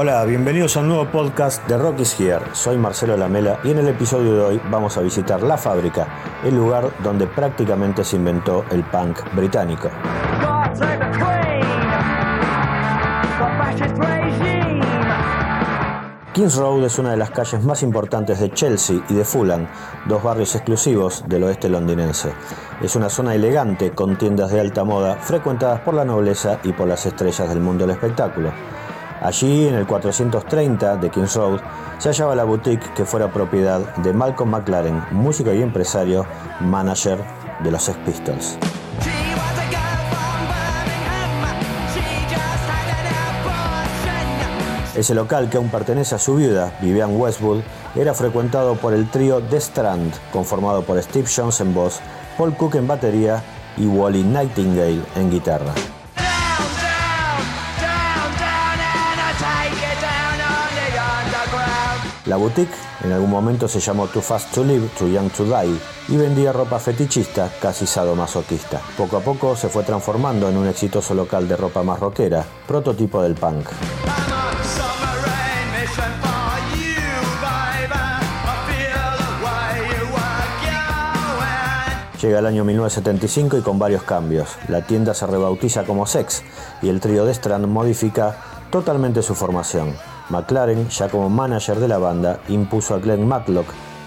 Hola, bienvenidos a un nuevo podcast de Rock is Here. Soy Marcelo Lamela y en el episodio de hoy vamos a visitar La Fábrica, el lugar donde prácticamente se inventó el punk británico. Kings Road es una de las calles más importantes de Chelsea y de Fulham, dos barrios exclusivos del oeste londinense. Es una zona elegante con tiendas de alta moda frecuentadas por la nobleza y por las estrellas del mundo del espectáculo. Allí, en el 430 de Kings Road, se hallaba la boutique que fuera propiedad de Malcolm McLaren, músico y empresario, manager de los Sex Pistols. Ese local, que aún pertenece a su viuda, Vivian Westwood, era frecuentado por el trío The Strand, conformado por Steve Jones en voz, Paul Cook en batería y Wally Nightingale en guitarra. La boutique en algún momento se llamó Too Fast to Live, Too Young to Die y vendía ropa fetichista, casi sadomasoquista. Poco a poco se fue transformando en un exitoso local de ropa más rockera, prototipo del punk. Llega el año 1975 y con varios cambios. La tienda se rebautiza como Sex y el trío de Strand modifica totalmente su formación. McLaren, ya como manager de la banda, impuso a Glenn Matlock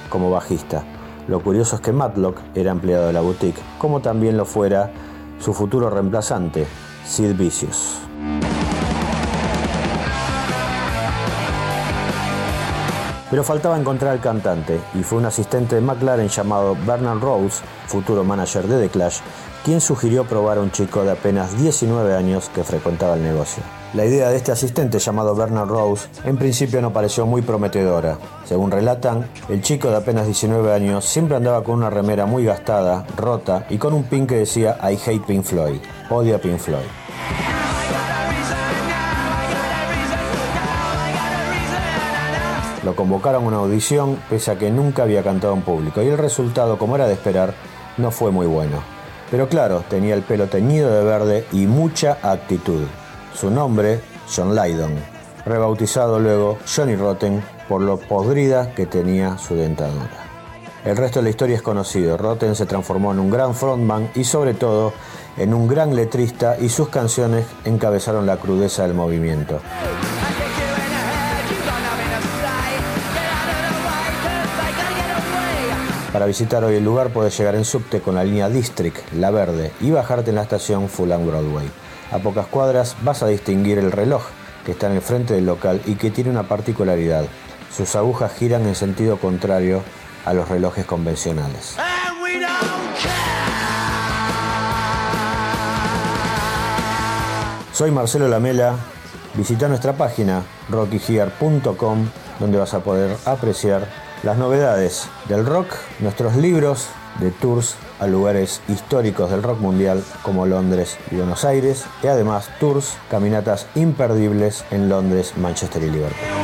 como bajista. Lo curioso es que Matlock era empleado de la boutique, como también lo fuera su futuro reemplazante, Sid Vicious. Pero faltaba encontrar al cantante y fue un asistente de McLaren llamado Bernard Rose, futuro manager de The Clash, quien sugirió probar a un chico de apenas 19 años que frecuentaba el negocio. La idea de este asistente llamado Bernard Rose en principio no pareció muy prometedora. Según relatan, el chico de apenas 19 años siempre andaba con una remera muy gastada, rota y con un pin que decía I hate Pink Floyd, odia Pink Floyd. Lo convocaron a una audición pese a que nunca había cantado en público y el resultado, como era de esperar, no fue muy bueno. Pero claro, tenía el pelo teñido de verde y mucha actitud. Su nombre, John Lydon, rebautizado luego Johnny Rotten por lo podrida que tenía su dentadura. El resto de la historia es conocido. Rotten se transformó en un gran frontman y sobre todo en un gran letrista y sus canciones encabezaron la crudeza del movimiento. Para visitar hoy el lugar puedes llegar en subte con la línea District, La Verde, y bajarte en la estación Fulham Broadway. A pocas cuadras vas a distinguir el reloj que está en el frente del local y que tiene una particularidad. Sus agujas giran en sentido contrario a los relojes convencionales. Soy Marcelo Lamela. Visita nuestra página rockygear.com donde vas a poder apreciar las novedades del rock, nuestros libros de tours a lugares históricos del rock mundial como Londres y Buenos Aires y además tours, caminatas imperdibles en Londres, Manchester y Liverpool.